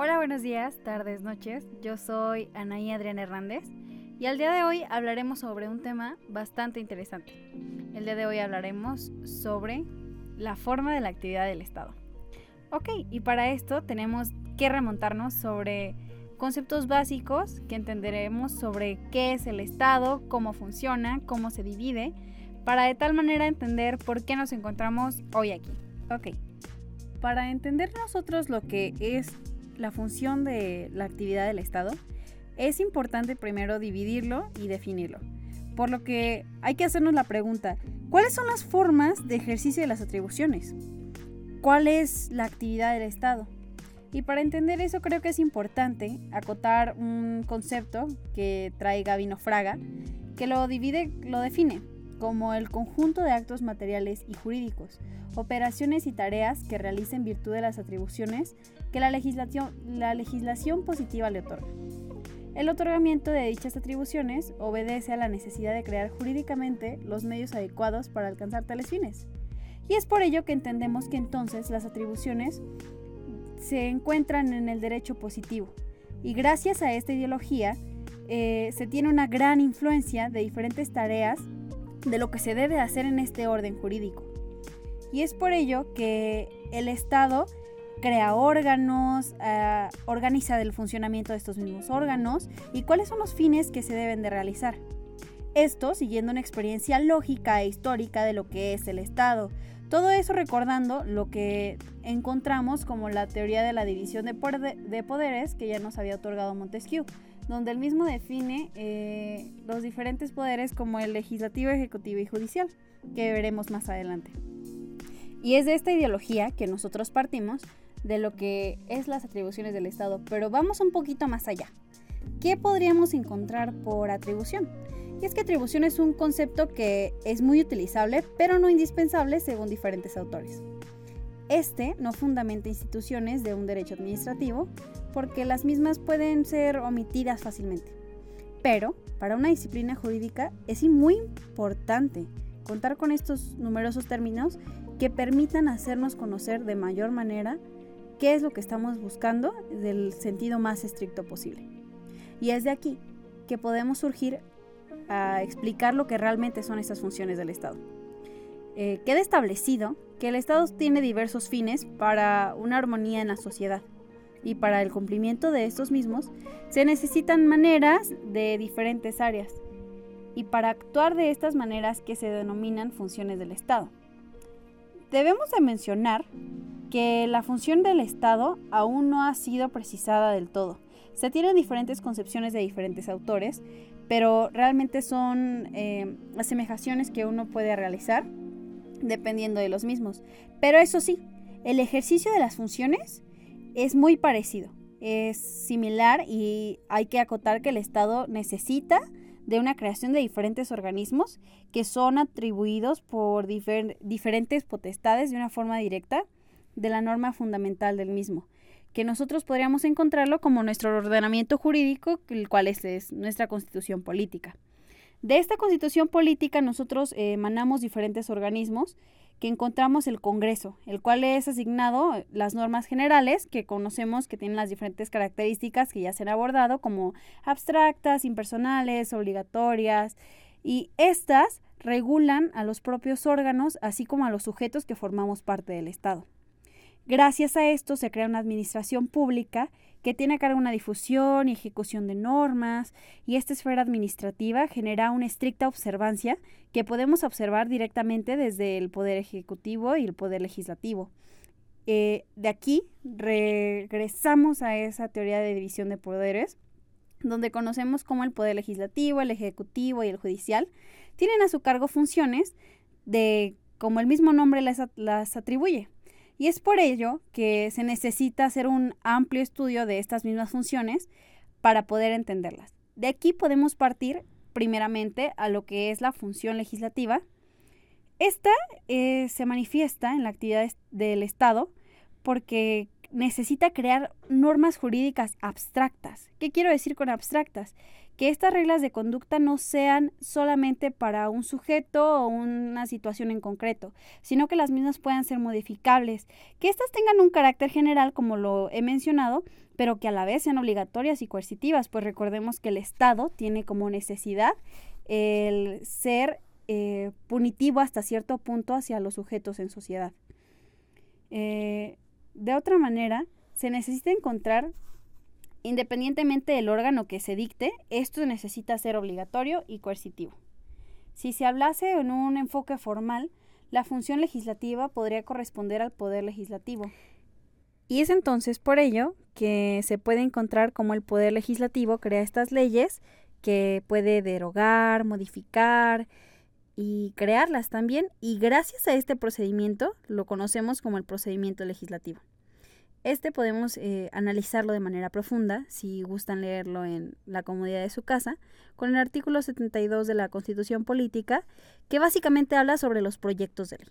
Hola, buenos días, tardes, noches. Yo soy Anaí Adriana Hernández y al día de hoy hablaremos sobre un tema bastante interesante. El día de hoy hablaremos sobre la forma de la actividad del Estado. Ok, y para esto tenemos que remontarnos sobre conceptos básicos que entenderemos sobre qué es el Estado, cómo funciona, cómo se divide, para de tal manera entender por qué nos encontramos hoy aquí. Ok, para entender nosotros lo que es la función de la actividad del Estado, es importante primero dividirlo y definirlo. Por lo que hay que hacernos la pregunta, ¿cuáles son las formas de ejercicio de las atribuciones? ¿Cuál es la actividad del Estado? Y para entender eso creo que es importante acotar un concepto que trae Gabino Fraga, que lo divide, lo define como el conjunto de actos materiales y jurídicos, operaciones y tareas que realiza en virtud de las atribuciones que la legislación, la legislación positiva le otorga. El otorgamiento de dichas atribuciones obedece a la necesidad de crear jurídicamente los medios adecuados para alcanzar tales fines. Y es por ello que entendemos que entonces las atribuciones se encuentran en el derecho positivo. Y gracias a esta ideología eh, se tiene una gran influencia de diferentes tareas de lo que se debe hacer en este orden jurídico. Y es por ello que el Estado crea órganos, eh, organiza el funcionamiento de estos mismos órganos y cuáles son los fines que se deben de realizar. Esto siguiendo una experiencia lógica e histórica de lo que es el Estado. Todo eso recordando lo que encontramos como la teoría de la división de, poderes que ya nos había otorgado Montesquieu, donde él mismo define eh, los diferentes poderes como el legislativo, ejecutivo y judicial, que veremos más adelante. Y es de esta ideología que nosotros partimos de lo que es las atribuciones del Estado, pero vamos un poquito más allá. ¿Qué podríamos encontrar por atribución? Y es que atribución es un concepto que es muy utilizable, pero no indispensable según diferentes autores. Este no fundamenta instituciones de un derecho administrativo porque las mismas pueden ser omitidas fácilmente. Pero para una disciplina jurídica es muy importante contar con estos numerosos términos que permitan hacernos conocer de mayor manera qué es lo que estamos buscando del sentido más estricto posible. Y es de aquí que podemos surgir a explicar lo que realmente son estas funciones del Estado. Eh, queda establecido que el Estado tiene diversos fines para una armonía en la sociedad y para el cumplimiento de estos mismos se necesitan maneras de diferentes áreas y para actuar de estas maneras que se denominan funciones del Estado. Debemos de mencionar que la función del Estado aún no ha sido precisada del todo. Se tienen diferentes concepciones de diferentes autores, pero realmente son eh, asemejaciones que uno puede realizar dependiendo de los mismos. Pero eso sí, el ejercicio de las funciones es muy parecido, es similar y hay que acotar que el Estado necesita de una creación de diferentes organismos que son atribuidos por diferentes potestades de una forma directa de la norma fundamental del mismo, que nosotros podríamos encontrarlo como nuestro ordenamiento jurídico, el cual es, nuestra constitución política. De esta constitución política nosotros eh, emanamos diferentes organismos que encontramos el Congreso, el cual es asignado las normas generales que conocemos que tienen las diferentes características que ya se han abordado como abstractas, impersonales, obligatorias y estas regulan a los propios órganos así como a los sujetos que formamos parte del Estado. Gracias a esto se crea una administración pública que tiene a cargo una difusión y ejecución de normas, y esta esfera administrativa genera una estricta observancia que podemos observar directamente desde el Poder Ejecutivo y el Poder Legislativo. Eh, de aquí regresamos a esa teoría de división de poderes, donde conocemos cómo el Poder Legislativo, el Ejecutivo y el Judicial tienen a su cargo funciones de, como el mismo nombre las atribuye, y es por ello que se necesita hacer un amplio estudio de estas mismas funciones para poder entenderlas. De aquí podemos partir primeramente a lo que es la función legislativa. Esta eh, se manifiesta en la actividad del Estado porque necesita crear normas jurídicas abstractas. ¿Qué quiero decir con abstractas? Que estas reglas de conducta no sean solamente para un sujeto o una situación en concreto, sino que las mismas puedan ser modificables, que éstas tengan un carácter general, como lo he mencionado, pero que a la vez sean obligatorias y coercitivas, pues recordemos que el Estado tiene como necesidad el ser eh, punitivo hasta cierto punto hacia los sujetos en sociedad. Eh, de otra manera, se necesita encontrar, independientemente del órgano que se dicte, esto necesita ser obligatorio y coercitivo. Si se hablase en un enfoque formal, la función legislativa podría corresponder al poder legislativo. Y es entonces por ello que se puede encontrar cómo el poder legislativo crea estas leyes que puede derogar, modificar y crearlas también. Y gracias a este procedimiento lo conocemos como el procedimiento legislativo. Este podemos eh, analizarlo de manera profunda, si gustan leerlo en la comodidad de su casa, con el artículo 72 de la Constitución Política, que básicamente habla sobre los proyectos de ley,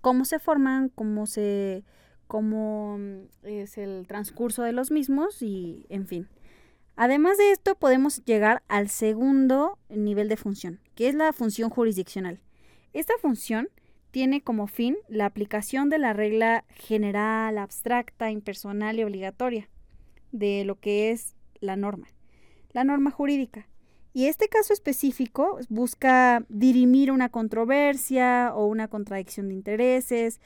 cómo se forman, cómo se cómo mm, es el transcurso de los mismos y en fin. Además de esto, podemos llegar al segundo nivel de función, que es la función jurisdiccional. Esta función tiene como fin la aplicación de la regla general, abstracta, impersonal y obligatoria de lo que es la norma, la norma jurídica. Y este caso específico busca dirimir una controversia o una contradicción de intereses.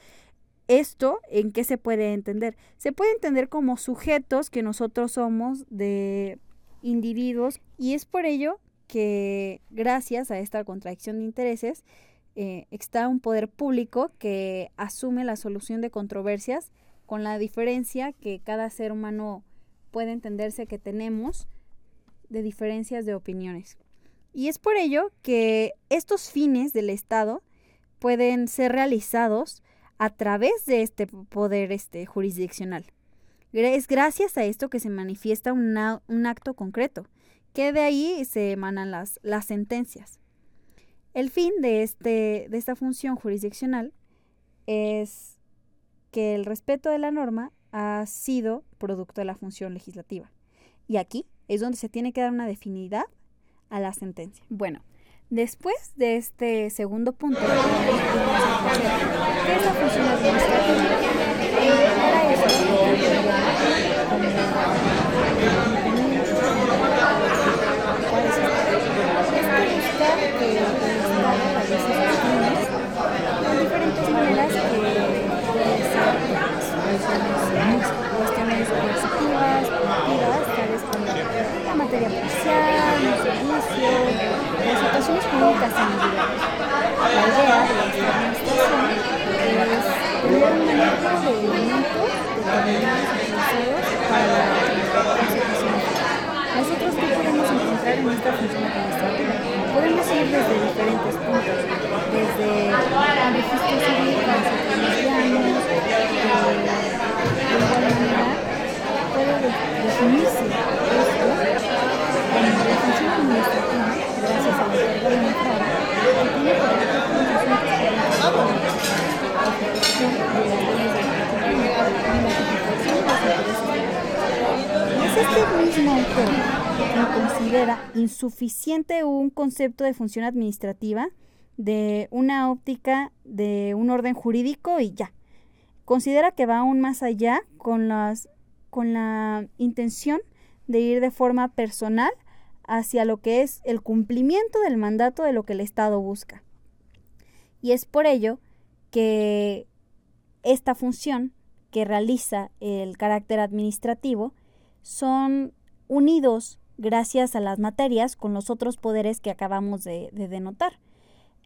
¿Esto en qué se puede entender? Se puede entender como sujetos que nosotros somos de individuos y es por ello que gracias a esta contradicción de intereses eh, está un poder público que asume la solución de controversias con la diferencia que cada ser humano puede entenderse que tenemos de diferencias de opiniones. Y es por ello que estos fines del Estado pueden ser realizados a través de este poder este, jurisdiccional. Es gracias a esto que se manifiesta un acto concreto, que de ahí se emanan las, las sentencias. El fin de, este, de esta función jurisdiccional es que el respeto de la norma ha sido producto de la función legislativa. Y aquí es donde se tiene que dar una definidad a la sentencia. Bueno, después de este segundo punto, ¿qué es la función administrativa? Insuficiente un concepto de función administrativa de una óptica de un orden jurídico y ya. Considera que va aún más allá con, las, con la intención de ir de forma personal hacia lo que es el cumplimiento del mandato de lo que el Estado busca. Y es por ello que esta función que realiza el carácter administrativo son unidos gracias a las materias con los otros poderes que acabamos de, denotar.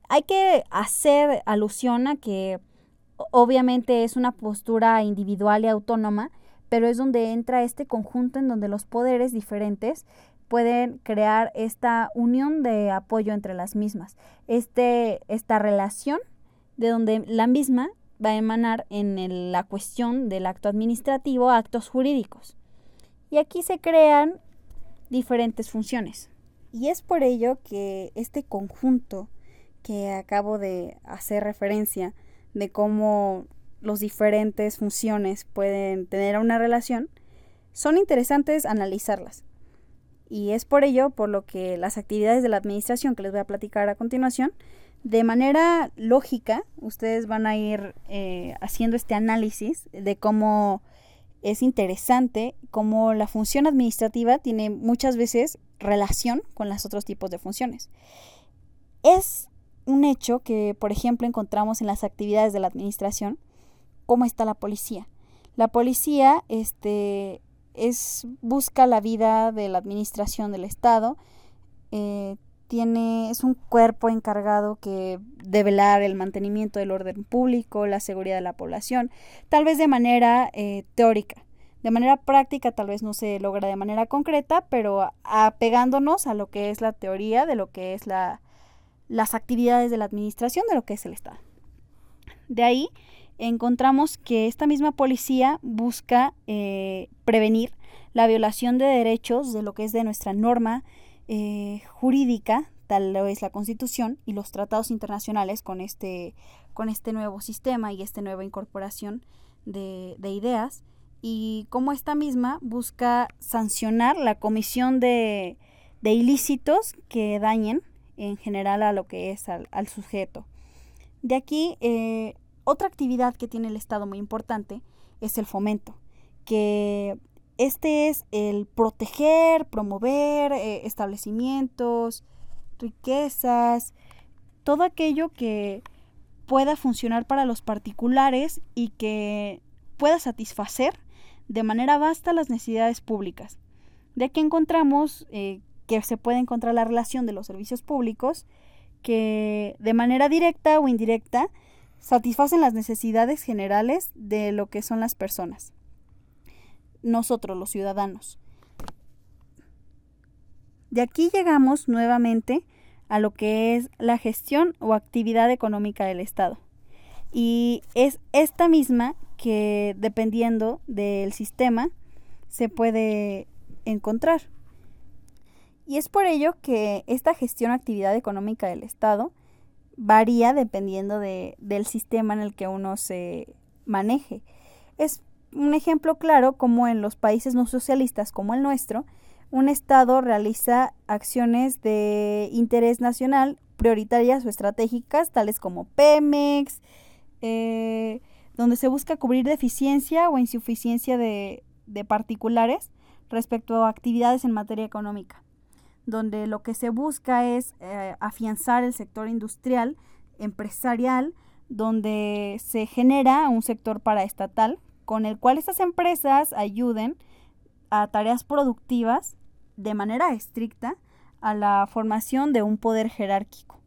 Hay que hacer alusión a que obviamente es una postura individual y autónoma, pero es donde entra este conjunto en donde los poderes diferentes pueden crear esta unión de apoyo entre las mismas, este, esta relación de donde la misma va a emanar en la cuestión del acto administrativo actos jurídicos. Y aquí se crean diferentes funciones. Y es por ello que este conjunto que acabo de hacer referencia de cómo los diferentes funciones pueden tener una relación, son interesantes analizarlas. Y es por ello por lo que las actividades de la administración que les voy a platicar a continuación, de manera lógica, ustedes van a ir eh, haciendo este análisis de cómo es interesante, cómo la función administrativa tiene muchas veces relación con los otros tipos de funciones. Es un hecho que, por ejemplo, encontramos en las actividades de la administración, cómo está la policía. La policía este, es, busca la vida de la administración del Estado, eh, es un cuerpo encargado que de velar el mantenimiento del orden público, la seguridad de la población, tal vez de manera eh, teórica. De manera práctica tal vez no se logra de manera concreta, pero apegándonos a lo que es la teoría de lo que es la, las actividades de la administración de lo que es el Estado. De ahí encontramos que esta misma policía busca eh, prevenir la violación de derechos de lo que es de nuestra norma eh, jurídica, tal es la Constitución y los tratados internacionales con este, con este nuevo sistema y esta nueva incorporación de, de ideas, y cómo esta misma busca sancionar la comisión de, de ilícitos que dañen en general a lo que es al, sujeto. De aquí, eh, otra actividad que tiene el Estado muy importante es el fomento, que este es el proteger, promover eh, establecimientos, riquezas, todo aquello que pueda funcionar para los particulares y que pueda satisfacer de manera vasta las necesidades públicas. De aquí encontramos eh, que se puede encontrar la relación de los servicios públicos que de manera directa o indirecta satisfacen las necesidades generales de lo que son las personas. Nosotros, los ciudadanos. De aquí llegamos nuevamente a lo que es la gestión o actividad económica del Estado. Y es esta misma que dependiendo del sistema se puede encontrar. Y es por ello que esta gestión actividad económica del Estado varía dependiendo de, del sistema en el que uno se maneje. Es un ejemplo claro como en los países no socialistas como el nuestro, un Estado realiza acciones de interés nacional prioritarias o estratégicas, tales como Pemex, eh, donde se busca cubrir deficiencia o insuficiencia de, de particulares respecto a actividades en materia económica donde lo que se busca es eh, afianzar el sector industrial, empresarial, donde se genera un sector paraestatal con el cual estas empresas ayuden a tareas productivas de manera estricta a la formación de un poder jerárquico.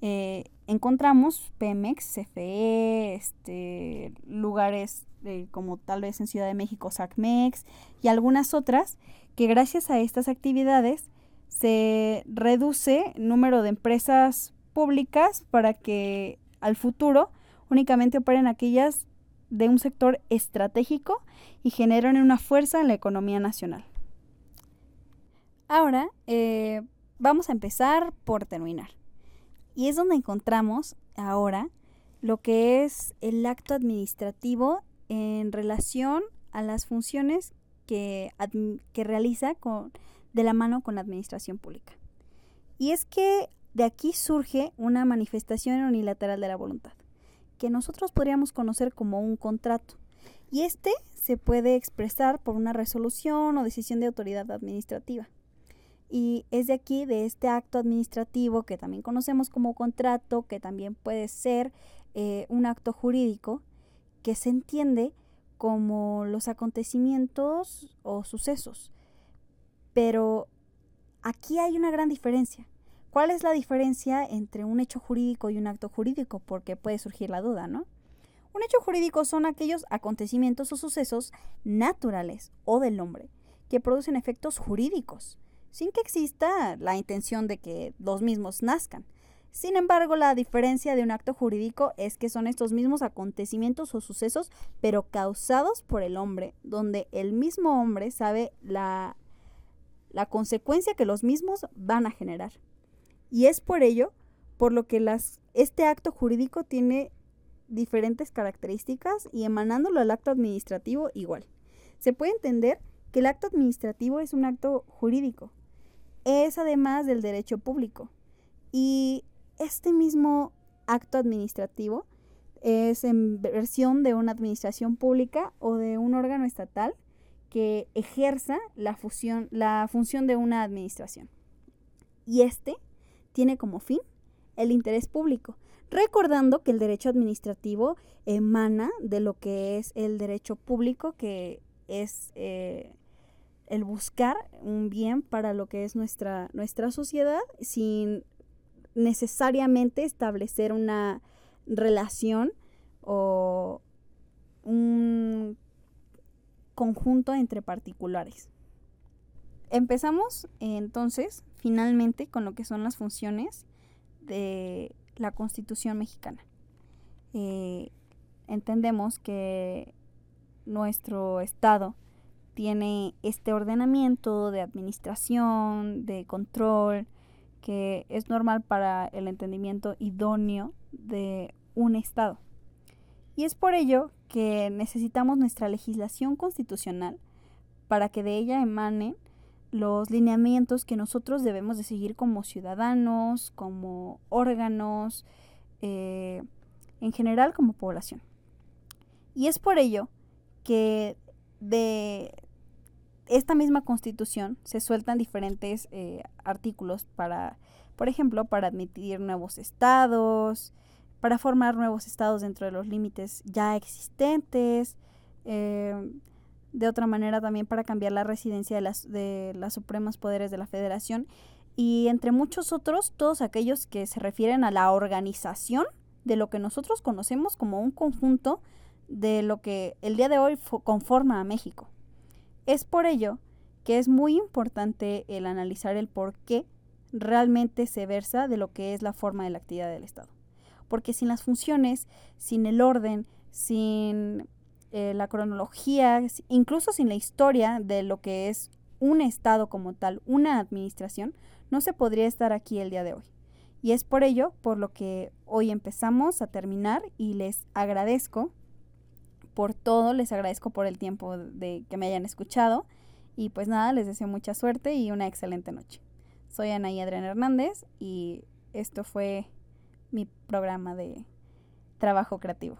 Eh, encontramos Pemex, CFE, este, lugares como tal vez en Ciudad de México, SACMEX y algunas otras que gracias a estas actividades se reduce el número de empresas públicas para que al futuro únicamente operen aquellas de un sector estratégico y generen una fuerza en la economía nacional. Ahora eh, vamos a empezar por terminar. Y es donde encontramos ahora lo que es el acto administrativo en relación a las funciones que, realiza de la mano con la administración pública. Y es que de aquí surge una manifestación unilateral de la voluntad, que nosotros podríamos conocer como un contrato. Y este se puede expresar por una resolución o decisión de autoridad administrativa. Y es de aquí, de este acto administrativo que también conocemos como contrato, que también puede ser eh, un acto jurídico, que se entiende como los acontecimientos o sucesos pero aquí hay una gran diferencia. ¿Cuál es la diferencia entre un hecho jurídico y un acto jurídico? Porque puede surgir la duda, ¿no? Un hecho jurídico son aquellos acontecimientos o sucesos naturales o del hombre que producen efectos jurídicos, sin que exista la intención de que los mismos nazcan. Sin embargo, la diferencia de un acto jurídico es que son estos mismos acontecimientos o sucesos, pero causados por el hombre, donde el mismo hombre sabe la la consecuencia que los mismos van a generar. Y es por ello por lo que las, este acto jurídico tiene diferentes características y emanándolo al acto administrativo igual. Se puede entender que el acto administrativo es un acto jurídico. Es además del derecho público. Y este mismo acto administrativo es en versión de una administración pública o de un órgano estatal que ejerza la, la función de una administración. Y este tiene como fin el interés público, recordando que el derecho administrativo emana de lo que es el derecho público, que es eh, el buscar un bien para lo que es nuestra, nuestra sociedad sin necesariamente establecer una relación o un conjunto entre particulares. Empezamos entonces finalmente con lo que son las funciones de la Constitución mexicana. Eh, entendemos que nuestro Estado tiene este ordenamiento de administración, de control, que es normal para el entendimiento idóneo de un Estado. Y es por ello que necesitamos nuestra legislación constitucional para que de ella emanen los lineamientos que nosotros debemos de seguir como ciudadanos, como órganos, eh, en general como población. Y es por ello que de esta misma constitución se sueltan diferentes eh, artículos para, por ejemplo, para admitir nuevos estados, para formar nuevos estados dentro de los límites ya existentes, eh, de otra manera también para cambiar la residencia de las, de las supremos poderes de la federación y entre muchos otros, todos aquellos que se refieren a la organización de lo que nosotros conocemos como un conjunto de lo que el día de hoy conforma a México. Es por ello que es muy importante el analizar el por qué realmente se versa de lo que es la forma de la actividad del Estado. Porque sin las funciones, sin el orden, sin eh, la cronología, incluso sin la historia de lo que es un Estado como tal, una administración, no se podría estar aquí el día de hoy. Y es por ello por lo que hoy empezamos a terminar y les agradezco por todo, les agradezco por el tiempo de que me hayan escuchado y pues nada, les deseo mucha suerte y una excelente noche. Soy Ana y Adrián Hernández y esto fue mi programa de trabajo creativo.